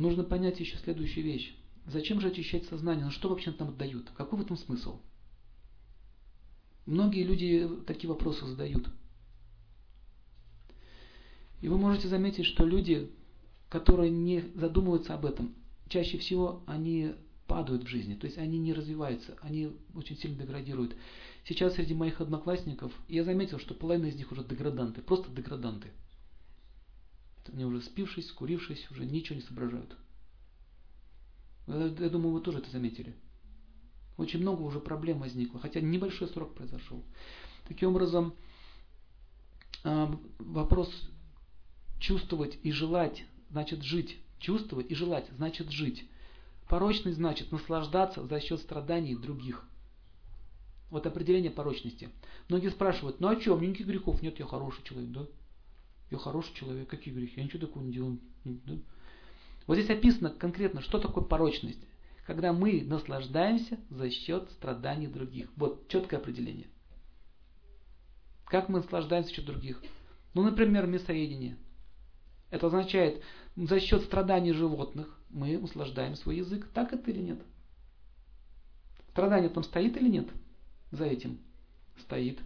нужно понять еще следующую вещь. Зачем же очищать сознание? Ну что вообще нам дают? Какой в этом смысл? Многие люди такие вопросы задают. И вы можете заметить, что люди, которые не задумываются об этом, чаще всего они падают в жизни, то есть они не развиваются, они очень сильно деградируют. Сейчас среди моих одноклассников я заметил, что половина из них уже деграданты, просто деграданты. Они уже спившись, скурившись, уже ничего не соображают. Я думаю, вы тоже это заметили. Очень много уже проблем возникло, хотя небольшой срок произошел. Таким образом, а, вопрос чувствовать и желать значит жить. Чувствовать и желать значит жить. Порочность значит наслаждаться за счет страданий других. Вот определение порочности. Многие спрашивают, ну а что, у меня никаких грехов нет, я хороший человек, да? Я хороший человек, какие грехи? Я ничего такого не делаю. Да? Вот здесь описано конкретно, что такое порочность. Когда мы наслаждаемся за счет страданий других. Вот четкое определение. Как мы наслаждаемся за счет других? Ну, например, мясоедение. Это означает, за счет страданий животных мы услаждаем свой язык. Так это или нет? Страдание там стоит или нет? За этим стоит.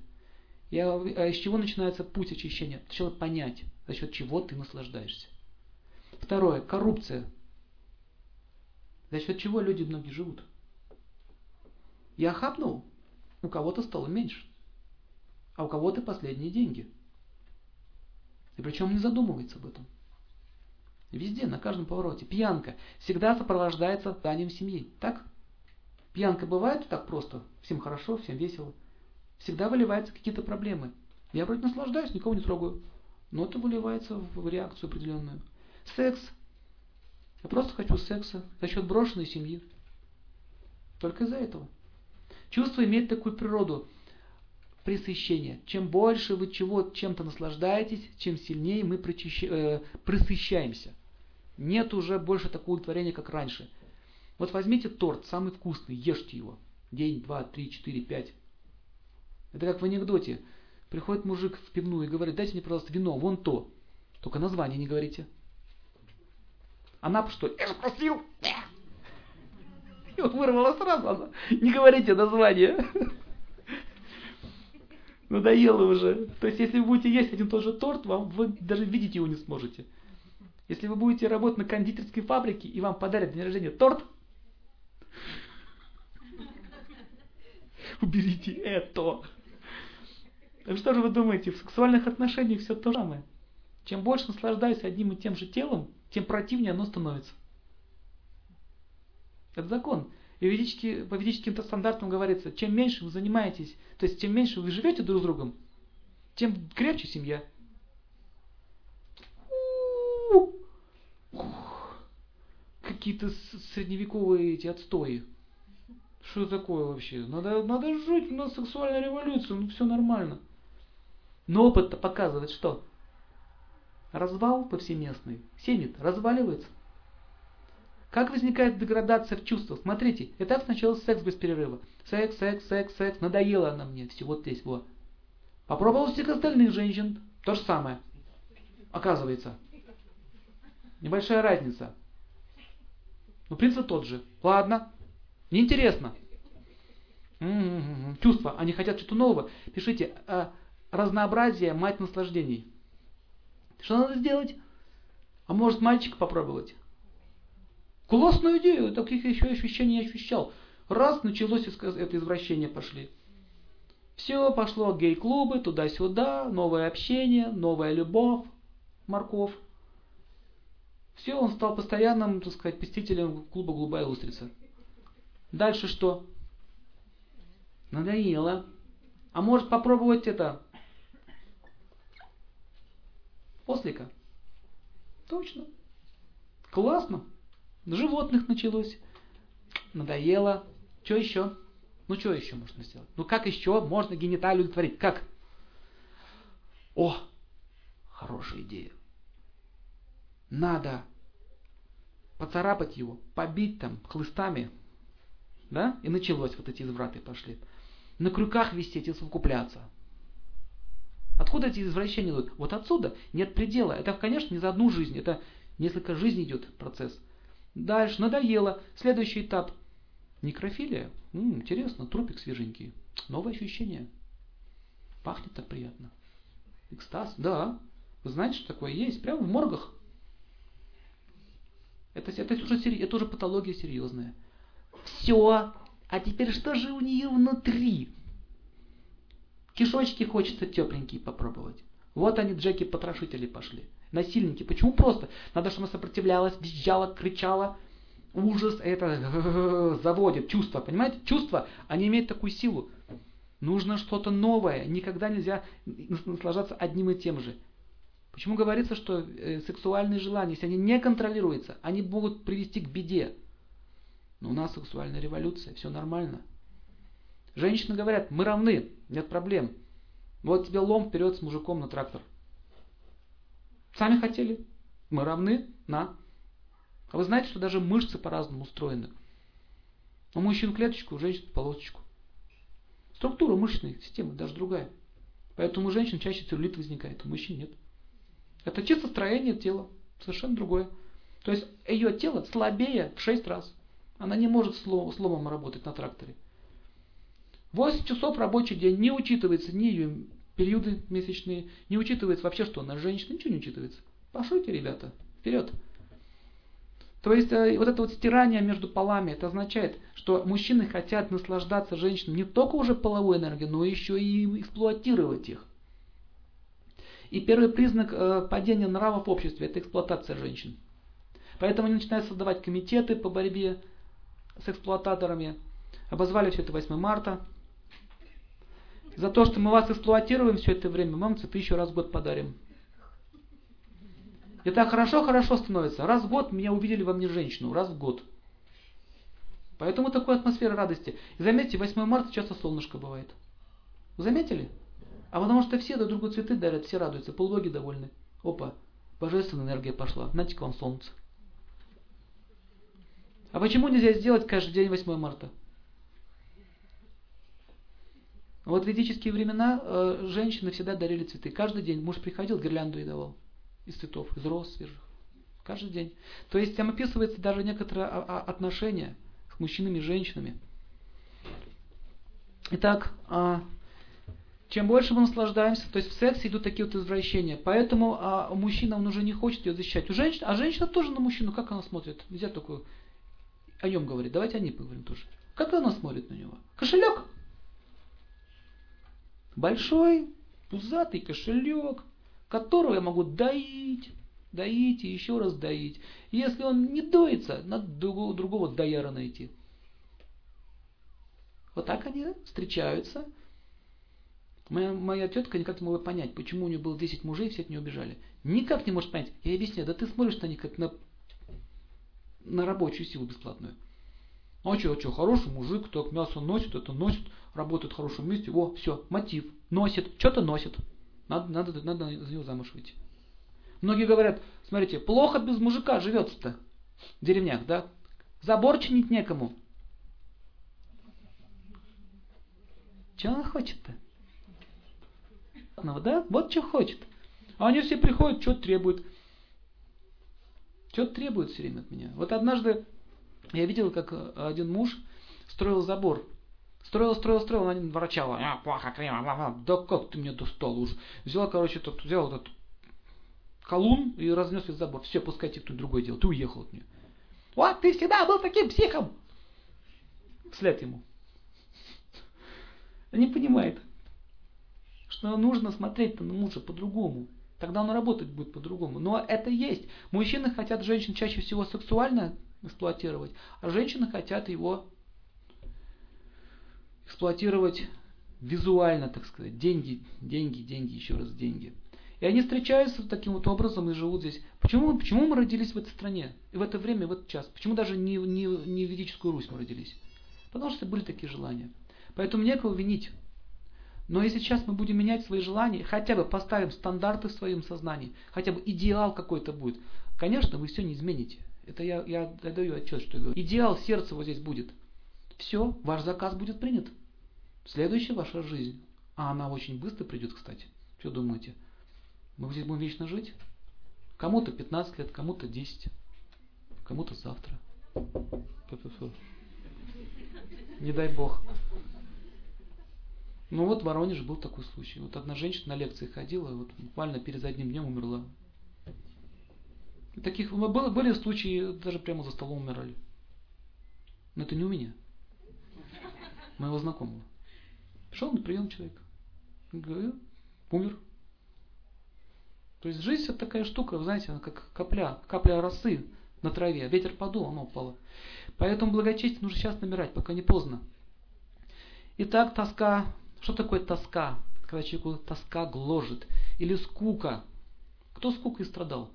А, а из чего начинается путь очищения? Сначала понять, за счет чего ты наслаждаешься. Второе. Коррупция. За счет чего люди многие живут? Я хапнул, у кого-то стало меньше, а у кого-то последние деньги. И причем не задумывается об этом. Везде, на каждом повороте. Пьянка всегда сопровождается зданием семьи. Так? Пьянка бывает так просто. Всем хорошо, всем весело. Всегда выливаются какие-то проблемы. Я вроде наслаждаюсь, никого не трогаю. Но это выливается в реакцию определенную. Секс. Я просто хочу секса за счет брошенной семьи. Только из-за этого. Чувство имеет такую природу пресыщения. Чем больше вы чего чем-то наслаждаетесь, чем сильнее мы причащ... э, присыщаемся. Нет уже больше такого удовлетворения, как раньше. Вот возьмите торт, самый вкусный, ешьте его. День, два, три, четыре, пять. Это как в анекдоте. Приходит мужик в пивную и говорит, дайте мне, пожалуйста, вино, вон то. Только название не говорите. Она что? Я же просил. И он вырвала сразу. Она, не говорите название. Надоело уже. То есть, если вы будете есть один и тот же торт, вам вы даже видеть его не сможете. Если вы будете работать на кондитерской фабрике и вам подарят день рождения торт, уберите это. Так что же вы думаете, в сексуальных отношениях все то же самое? Чем больше наслаждаюсь одним и тем же телом, тем противнее оно становится. Это закон. И ведически, по ведическим стандартам говорится, чем меньше вы занимаетесь, то есть чем меньше вы живете друг с другом, тем крепче семья. Какие-то средневековые эти отстои. Что такое вообще? Надо, надо жить, у нас сексуальная революция, ну все нормально. Но опыт показывает что? Развал повсеместный. Семьи разваливается. Как возникает деградация в чувствах? Смотрите, этап сначала секс без перерыва. Секс, секс, секс, секс. Надоело она мне. Все, вот здесь, вот. Попробовал всех остальных женщин. То же самое. Оказывается. Небольшая разница. Но принцип тот же. Ладно. Неинтересно. М-м-м. Чувства. Они хотят что-то нового. Пишите. А, разнообразие мать наслаждений. Что надо сделать? А может мальчика попробовать? Классную идею, таких еще ощущений не ощущал. Раз, началось это извращение пошли. Все, пошло гей-клубы, туда-сюда, новое общение, новая любовь, морков. Все, он стал постоянным, так сказать, посетителем клуба «Голубая устрица». Дальше что? Надоело. А может попробовать это? Ослика. Точно. Классно. Животных началось. Надоело. Что еще? Ну, что еще можно сделать? Ну, как еще можно гениталию творить? Как? О, хорошая идея. Надо поцарапать его, побить там хлыстами. Да? И началось, вот эти извраты пошли. На крюках висеть и совокупляться. Откуда эти извращения идут? Вот отсюда нет предела. Это, конечно, не за одну жизнь. Это несколько жизней идет процесс. Дальше, надоело. Следующий этап. Некрофилия. М-м, интересно, трупик свеженький. Новое ощущение. Пахнет так приятно. Экстаз, да. Вы знаете, что такое есть? Прямо в моргах. Это, это, уже, это уже патология серьезная. Все. А теперь что же у нее внутри? Кишочки хочется тепленькие попробовать. Вот они, Джеки-потрошители пошли. Насильники. Почему просто? Надо, чтобы она сопротивлялась, визжала, кричала. Ужас это заводит. Чувства, понимаете? Чувства, они имеют такую силу. Нужно что-то новое. Никогда нельзя наслаждаться одним и тем же. Почему говорится, что э, сексуальные желания, если они не контролируются, они могут привести к беде. Но у нас сексуальная революция, все нормально. Женщины говорят, мы равны, нет проблем. Вот тебе лом вперед с мужиком на трактор. Сами хотели. Мы равны, на. А вы знаете, что даже мышцы по-разному устроены. У мужчин клеточку, у женщин полосочку. Структура мышечной системы даже другая. Поэтому у женщин чаще целлюлит возникает, у мужчин нет. Это чисто строение тела, совершенно другое. То есть ее тело слабее в 6 раз. Она не может сломом работать на тракторе. 8 часов рабочий день не учитывается ни ее периоды месячные, не учитывается вообще, что она женщина, ничего не учитывается. Пошлите, ребята, вперед. То есть э, вот это вот стирание между полами, это означает, что мужчины хотят наслаждаться женщинами не только уже половой энергией, но еще и эксплуатировать их. И первый признак э, падения нрава в обществе – это эксплуатация женщин. Поэтому они начинают создавать комитеты по борьбе с эксплуататорами. Обозвали все это 8 марта. За то, что мы вас эксплуатируем все это время, мы вам цветы еще раз в год подарим. И так хорошо-хорошо становится. Раз в год меня увидели во мне женщину. Раз в год. Поэтому такой атмосфера радости. И заметьте, 8 марта часто солнышко бывает. Вы заметили? А потому что все друг другу цветы дарят, все радуются, полубоги довольны. Опа, божественная энергия пошла. Знаете, к вам солнце. А почему нельзя сделать каждый день 8 марта? Вот в ведические времена э, женщины всегда дарили цветы. Каждый день муж приходил, гирлянду и давал. Из цветов, из роз свежих. Каждый день. То есть там описывается даже некоторое отношение с мужчинами и женщинами. Итак, а, чем больше мы наслаждаемся, то есть в сексе идут такие вот извращения. Поэтому а, мужчина, он уже не хочет ее защищать. У женщины, а женщина тоже на мужчину, как она смотрит? Нельзя только о нем говорить. Давайте о ней поговорим тоже. Как она смотрит на него? Кошелек? Большой, пузатый кошелек, которого я могу доить, доить и еще раз доить. Если он не доится, надо другого, другого дояра найти. Вот так они встречаются. Моя, моя тетка никак не могла понять, почему у нее было 10 мужей, все от нее убежали. Никак не может понять. Я объясняю, да ты смотришь на них как на, на рабочую силу бесплатную. А что, хороший мужик, так мясо носит, это носит, работает в хорошем месте. О, все, мотив. Носит, что-то носит. Надо, надо, надо за него замуж выйти. Многие говорят, смотрите, плохо без мужика живется-то в деревнях, да? Забор чинить некому. Что она хочет-то? Да? Вот что хочет. А они все приходят, что требуют. Что требуют все время от меня. Вот однажды я видел, как э, один муж строил забор. Строил, строил, строил, она ворочала. А, плохо, крема, бла, бла. Да как ты мне достал уж. Взяла, короче, тут, взял этот колун и разнес весь забор. Все, пускайте кто-то другой делал. Ты уехал от нее. Вот, ты всегда был таким психом. Вслед ему. Не понимает, что нужно смотреть на мужа по-другому. Тогда он работать будет по-другому. Но это есть. Мужчины хотят женщин чаще всего сексуально эксплуатировать, а женщины хотят его эксплуатировать визуально, так сказать. Деньги, деньги, деньги, еще раз деньги. И они встречаются таким вот образом и живут здесь. Почему, почему мы родились в этой стране? И в это время, в этот час? Почему даже не, не, не в ведическую Русь мы родились? Потому что были такие желания. Поэтому некого винить. Но если сейчас мы будем менять свои желания, хотя бы поставим стандарты в своем сознании, хотя бы идеал какой-то будет, конечно, вы все не измените. Это я, я даю отчет, что я говорю. Идеал сердца вот здесь будет. Все, ваш заказ будет принят. Следующая ваша жизнь. А она очень быстро придет, кстати. Что думаете? Мы здесь будем вечно жить? Кому-то 15 лет, кому-то 10. кому-то завтра. Не дай бог. Ну вот в Воронеже был такой случай. Вот одна женщина на лекции ходила, вот буквально перед одним днем умерла. Таких было, были случаи, даже прямо за столом умирали. Но это не у меня. Моего знакомого. Пришел на прием человек. Говорю, умер. То есть жизнь это такая штука, вы знаете, она как капля, капля росы на траве. Ветер подул, она упала. Поэтому благочестие нужно сейчас набирать, пока не поздно. Итак, тоска. Что такое тоска? Когда человеку тоска гложет. Или скука. Кто скукой страдал?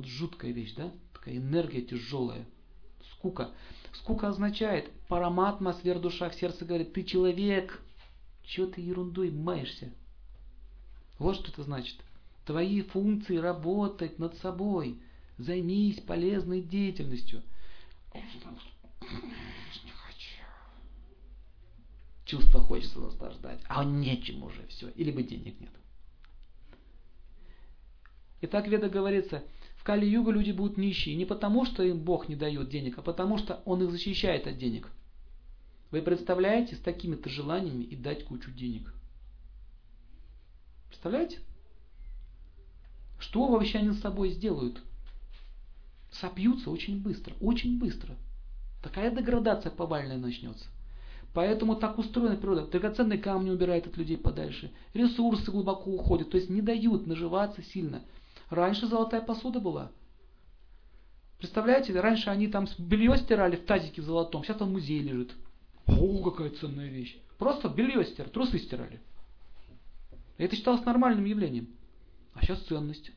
Вот жуткая вещь, да? Такая энергия тяжелая. Скука. Скука означает, параматма, сверхдуша в сердце говорит, ты человек, чего ты ерундой маешься? Вот что это значит. Твои функции работать над собой. Займись полезной деятельностью. Чувство хочется наслаждать, а нечем уже все. Или бы денег нет. Итак, Веда говорится, в Кали-Югу люди будут нищие не потому, что им Бог не дает денег, а потому, что Он их защищает от денег. Вы представляете, с такими-то желаниями и дать кучу денег? Представляете? Что вообще они с собой сделают? Сопьются очень быстро, очень быстро. Такая деградация повальная начнется. Поэтому так устроена природа. Драгоценные камни убирает от людей подальше. Ресурсы глубоко уходят. То есть не дают наживаться сильно. Раньше золотая посуда была. Представляете, раньше они там белье стирали в тазике золотом. Сейчас там музей лежит. О, какая ценная вещь. Просто белье стирали, трусы стирали. Это считалось нормальным явлением. А сейчас ценность.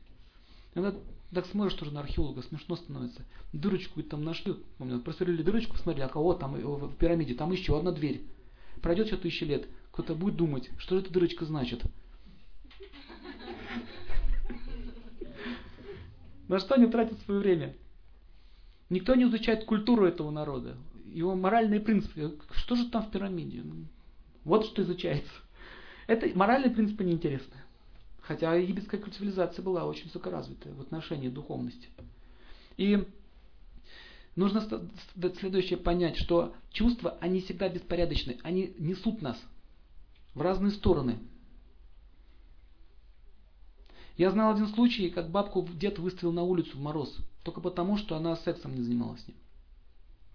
Иногда так смотришь тоже на археолога, смешно становится. Дырочку там нашли, помню, просверлили дырочку, посмотрели, а кого там в пирамиде, там еще одна дверь. Пройдет все тысячи лет, кто-то будет думать, что эта дырочка значит. На что они тратят свое время? Никто не изучает культуру этого народа, его моральные принципы. Что же там в пирамиде? Вот что изучается. Это моральные принципы неинтересны. Хотя египетская цивилизация была очень высокоразвитая в отношении духовности. И нужно следующее понять, что чувства, они всегда беспорядочны, они несут нас в разные стороны. Я знал один случай, как бабку дед выставил на улицу в мороз, только потому, что она сексом не занималась с ним.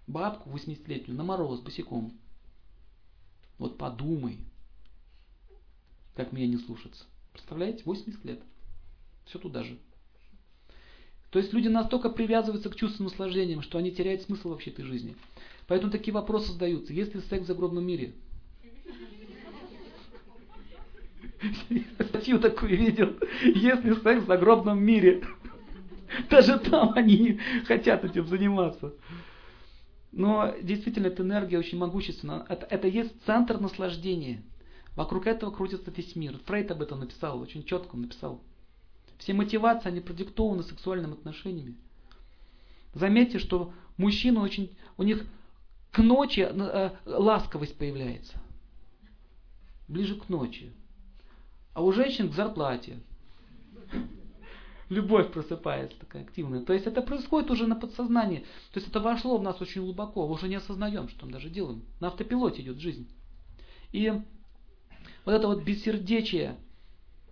Бабку 80-летнюю на мороз, босиком. Вот подумай, как меня не слушаться. Представляете, 80 лет. Все туда же. То есть люди настолько привязываются к чувственным наслаждениям, что они теряют смысл вообще этой жизни. Поэтому такие вопросы задаются. Есть ли секс в загробном мире? Статью такую видел. Есть ли секс в загробном мире? Даже там они хотят этим заниматься. Но действительно, эта энергия очень могущественна. Это, это есть центр наслаждения. Вокруг этого крутится весь мир. Фрейд об этом написал, очень четко написал. Все мотивации, они продиктованы сексуальными отношениями. Заметьте, что мужчины очень, у них к ночи э, ласковость появляется. Ближе к ночи. А у женщин к зарплате. Любовь просыпается такая активная. То есть это происходит уже на подсознании. То есть это вошло в нас очень глубоко. Мы уже не осознаем, что мы даже делаем. На автопилоте идет жизнь. И вот это вот бессердечие,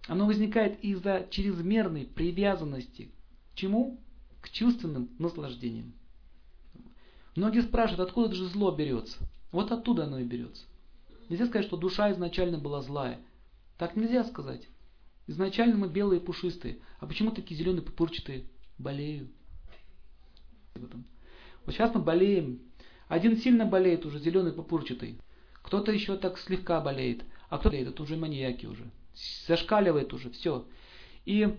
оно возникает из-за чрезмерной привязанности. К чему? К чувственным наслаждениям. Многие спрашивают, откуда же зло берется? Вот оттуда оно и берется. Нельзя сказать, что душа изначально была злая. Так нельзя сказать. Изначально мы белые пушистые. А почему такие зеленые пупырчатые? Болею. Вот сейчас мы болеем. Один сильно болеет уже, зеленый пупырчатый. Кто-то еще так слегка болеет. А кто это уже маньяки уже. Зашкаливает уже, все. И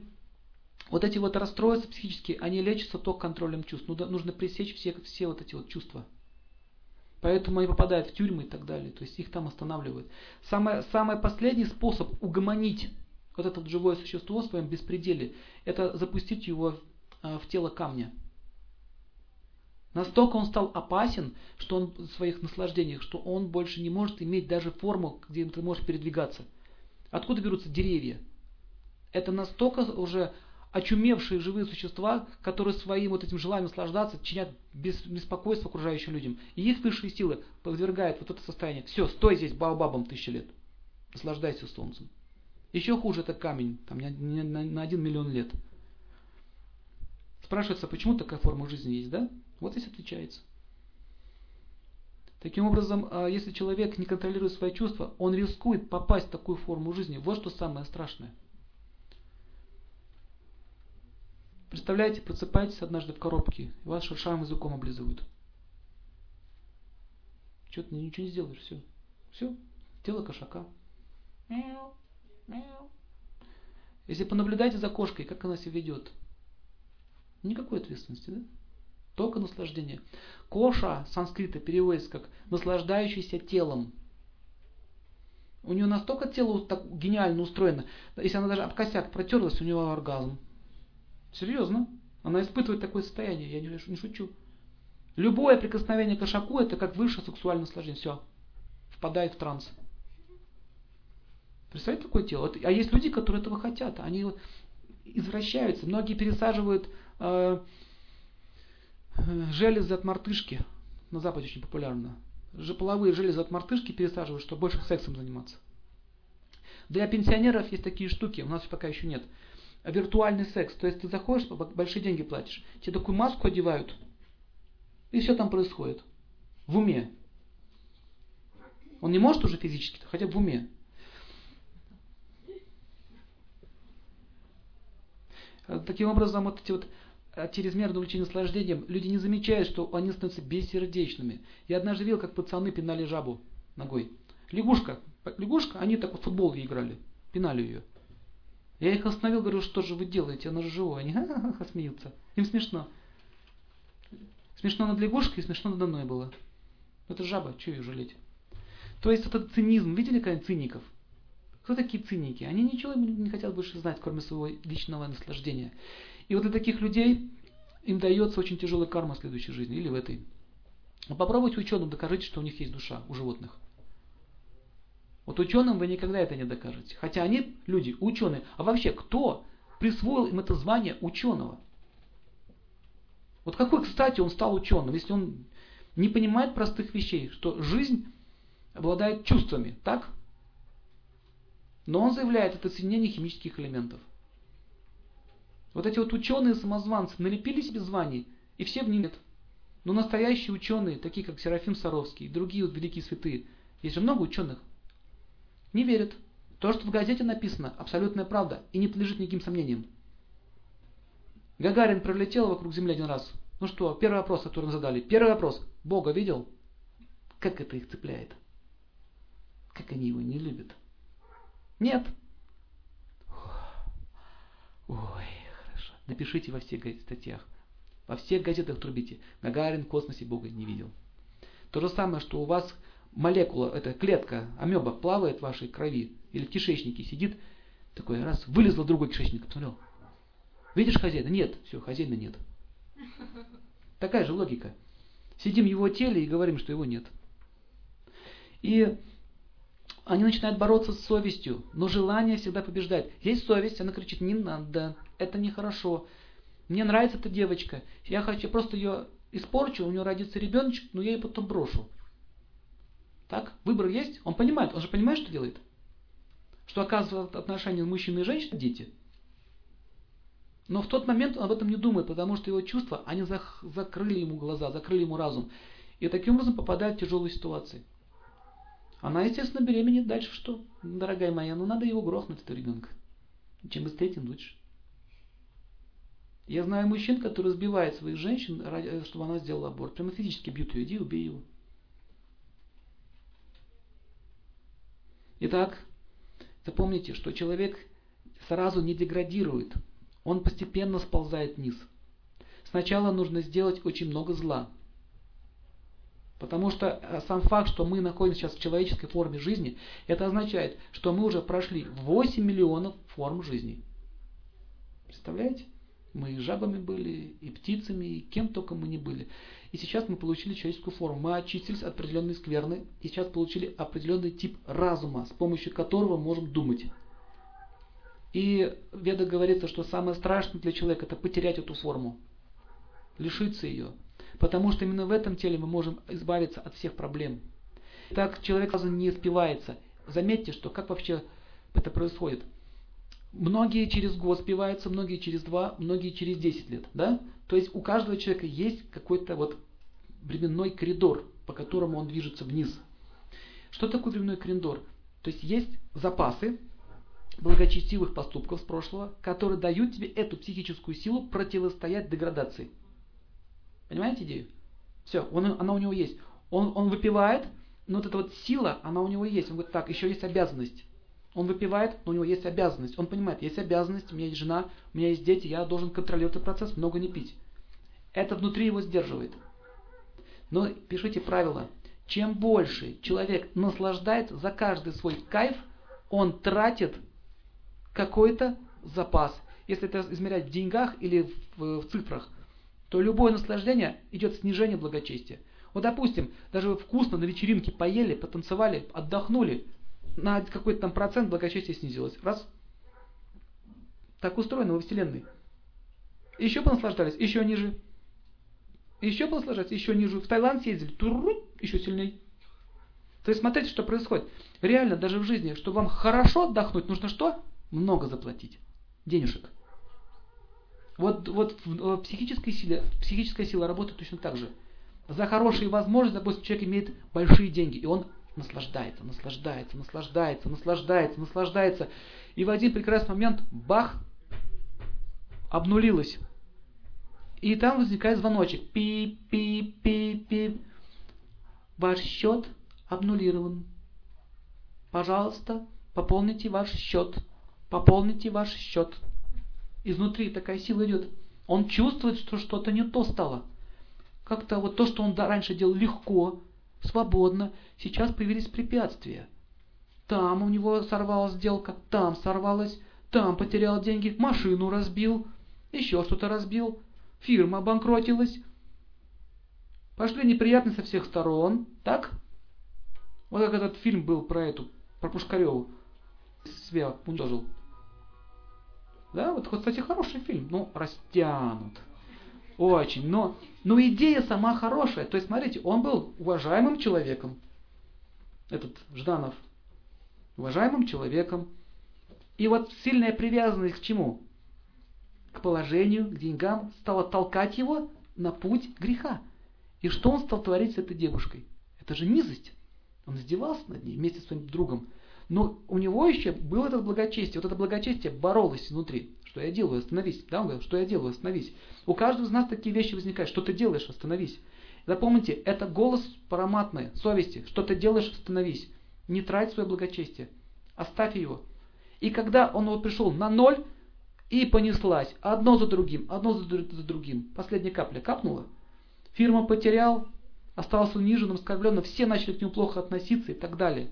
вот эти вот расстройства психические, они лечатся только контролем чувств. Ну, нужно пресечь все, все вот эти вот чувства. Поэтому они попадают в тюрьмы и так далее. То есть их там останавливают. Самый, самый последний способ угомонить вот это живое существо в своем беспределе, это запустить его а, в тело камня. Настолько он стал опасен, что он в своих наслаждениях, что он больше не может иметь даже форму, где ты можешь передвигаться. Откуда берутся деревья? Это настолько уже очумевшие живые существа, которые своим вот этим желанием наслаждаться чинят беспокойство окружающим людям. И их высшие силы подвергают вот это состояние. Все, стой здесь баобабом тысячи лет. Наслаждайся солнцем. Еще хуже это камень, там на, на один миллион лет. Спрашивается, почему такая форма жизни есть, да? Вот здесь отвечается. Таким образом, а, если человек не контролирует свои чувства, он рискует попасть в такую форму жизни. Вот что самое страшное. Представляете, просыпаетесь однажды в коробке, и вас шершавым языком облизывают. Что ты ничего не сделаешь, все. Все, тело кошака. Мяу, мяу. Если понаблюдайте за кошкой, как она себя ведет, никакой ответственности, да? Только наслаждение. Коша, санскрита, переводится как наслаждающийся телом. У нее настолько тело так гениально устроено, если она даже об косяк протерлась, у нее оргазм. Серьезно. Она испытывает такое состояние, я не, не шучу. Любое прикосновение к кошаку это как высшее сексуальное наслаждение. Все. Впадает в транс. Представляете, такое тело? А есть люди, которые этого хотят. Они извращаются. Многие пересаживают э, железы от мартышки. На Западе очень популярно. Половые железы от мартышки пересаживают, чтобы больше сексом заниматься. Для пенсионеров есть такие штуки, у нас пока еще нет виртуальный секс. То есть ты заходишь, большие деньги платишь, тебе такую маску одевают, и все там происходит. В уме. Он не может уже физически, хотя бы в уме. Таким образом, вот эти вот а, чрезмерное увлечение наслаждением, люди не замечают, что они становятся бессердечными. Я однажды видел, как пацаны пинали жабу ногой. Лягушка, лягушка, они так в футбол играли, пинали ее. Я их остановил, говорю, что же вы делаете, она же живая. Они ха-ха-ха смеются. Им смешно. Смешно над лягушкой смешно надо мной было. Это жаба, что ее жалеть? То есть это цинизм. Видели когда циников? Кто такие циники? Они ничего не хотят больше знать, кроме своего личного наслаждения. И вот для таких людей им дается очень тяжелая карма в следующей жизни или в этой. Попробуйте ученым докажите, что у них есть душа у животных. Вот ученым вы никогда это не докажете. Хотя они люди, ученые. А вообще, кто присвоил им это звание ученого? Вот какой, кстати, он стал ученым, если он не понимает простых вещей, что жизнь обладает чувствами, так? Но он заявляет это соединение химических элементов. Вот эти вот ученые-самозванцы налепили себе званий, и все в них нет. Но настоящие ученые, такие как Серафим Саровский и другие вот великие святые, есть же много ученых, не верят. То, что в газете написано, абсолютная правда и не подлежит никаким сомнениям. Гагарин пролетел вокруг Земли один раз. Ну что, первый вопрос, который мы задали. Первый вопрос. Бога видел? Как это их цепляет? Как они его не любят? Нет. Ой, хорошо. Напишите во всех статьях. Во всех газетах трубите. Гагарин в космосе Бога не видел. То же самое, что у вас молекула, эта клетка, амеба плавает в вашей крови или в кишечнике сидит, такой раз, вылезла другой кишечник, посмотрел. Видишь хозяина? Нет. Все, хозяина нет. Такая же логика. Сидим в его теле и говорим, что его нет. И они начинают бороться с совестью, но желание всегда побеждает. Есть совесть, она кричит, не надо, это нехорошо. Мне нравится эта девочка, я хочу, я просто ее испорчу, у нее родится ребеночек, но я ее потом брошу. Так? Выбор есть? Он понимает. Он же понимает, что делает. Что оказывает отношения мужчины и женщины дети. Но в тот момент он об этом не думает, потому что его чувства, они закрыли ему глаза, закрыли ему разум. И таким образом попадает в тяжелые ситуации. Она, естественно, беременеет. Дальше что? Дорогая моя, ну надо его грохнуть, этого ребенка. Чем быстрее, тем лучше. Я знаю мужчин, которые сбивают своих женщин, чтобы она сделала аборт. Прямо физически бьют ее. Иди, убей его. Итак, запомните, что человек сразу не деградирует, он постепенно сползает вниз. Сначала нужно сделать очень много зла. Потому что э, сам факт, что мы находимся сейчас в человеческой форме жизни, это означает, что мы уже прошли 8 миллионов форм жизни. Представляете? Мы и жабами были, и птицами, и кем только мы не были. И сейчас мы получили человеческую форму. Мы очистились от определенной скверны и сейчас получили определенный тип разума, с помощью которого можем думать. И в Ведах говорится, что самое страшное для человека это потерять эту форму, лишиться ее. Потому что именно в этом теле мы можем избавиться от всех проблем. Так человек сразу не спивается. Заметьте, что как вообще это происходит. Многие через год спиваются, многие через два, многие через десять лет. Да? То есть у каждого человека есть какой-то вот временной коридор, по которому он движется вниз. Что такое временной коридор? То есть есть запасы благочестивых поступков с прошлого, которые дают тебе эту психическую силу противостоять деградации. Понимаете идею? Все, он, она у него есть. Он, он выпивает, но вот эта вот сила, она у него есть. Он говорит, так, еще есть обязанность. Он выпивает, но у него есть обязанность. Он понимает, есть обязанность, у меня есть жена, у меня есть дети, я должен контролировать этот процесс, много не пить. Это внутри его сдерживает. Но пишите правило. Чем больше человек наслаждается за каждый свой кайф, он тратит какой-то запас. Если это измерять в деньгах или в, в цифрах, то любое наслаждение идет снижение благочестия. Вот допустим, даже вы вкусно на вечеринке поели, потанцевали, отдохнули, на какой-то там процент благочестия снизилось. Раз. Так устроено во Вселенной. Еще понаслаждались, еще ниже. Еще понаслаждались, еще ниже. В Таиланд съездили, туру, еще сильней. То есть смотрите, что происходит. Реально, даже в жизни, чтобы вам хорошо отдохнуть, нужно что? Много заплатить. Денежек. Вот, вот в психической силе, психическая сила работает точно так же. За хорошие возможности, допустим, человек имеет большие деньги, и он наслаждается, наслаждается, наслаждается, наслаждается, наслаждается. И в один прекрасный момент, бах, обнулилось. И там возникает звоночек. Пип-пип-пип-пип. Ваш счет обнулирован. Пожалуйста, пополните ваш счет. Пополните ваш счет. Изнутри такая сила идет. Он чувствует, что что-то не то стало. Как-то вот то, что он раньше делал легко, свободно, сейчас появились препятствия. Там у него сорвалась сделка, там сорвалась, там потерял деньги, машину разбил, еще что-то разбил, фирма обанкротилась. Пошли неприятности со всех сторон, так? Вот как этот фильм был про эту, про Пушкареву. Себя уничтожил. Да, вот, кстати, хороший фильм, ну, растянут. Очень. Но, но идея сама хорошая. То есть, смотрите, он был уважаемым человеком. Этот Жданов. Уважаемым человеком. И вот сильная привязанность к чему? К положению, к деньгам стала толкать его на путь греха. И что он стал творить с этой девушкой? Это же низость. Он издевался над ней вместе с своим другом. Но у него еще было это благочестие. Вот это благочестие боролось внутри. Что я делаю? Остановись. Да, он говорил, что я делаю? Остановись. У каждого из нас такие вещи возникают. Что ты делаешь? Остановись. Запомните, это голос параматной совести. Что ты делаешь? Остановись. Не трать свое благочестие. Оставь его. И когда он вот пришел на ноль, и понеслась одно за другим, одно за другим. Последняя капля капнула. Фирма потерял, остался униженным, оскорбленным, все начали к нему плохо относиться и так далее.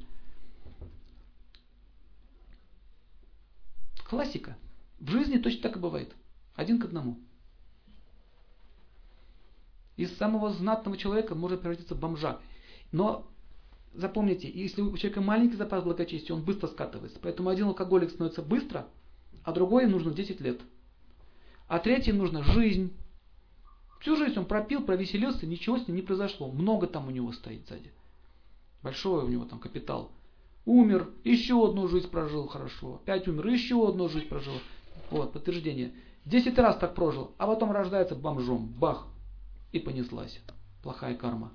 Классика. В жизни точно так и бывает. Один к одному. Из самого знатного человека может превратиться в бомжа. Но запомните, если у человека маленький запас благочестия, он быстро скатывается. Поэтому один алкоголик становится быстро, а другой им нужно 10 лет. А третий нужно жизнь. Всю жизнь он пропил, провеселился, ничего с ним не произошло. Много там у него стоит сзади. Большой у него там капитал. Умер, еще одну жизнь прожил хорошо. Опять умер, еще одну жизнь прожил. Вот, подтверждение. Десять раз так прожил, а потом рождается бомжом. Бах! И понеслась. Плохая карма.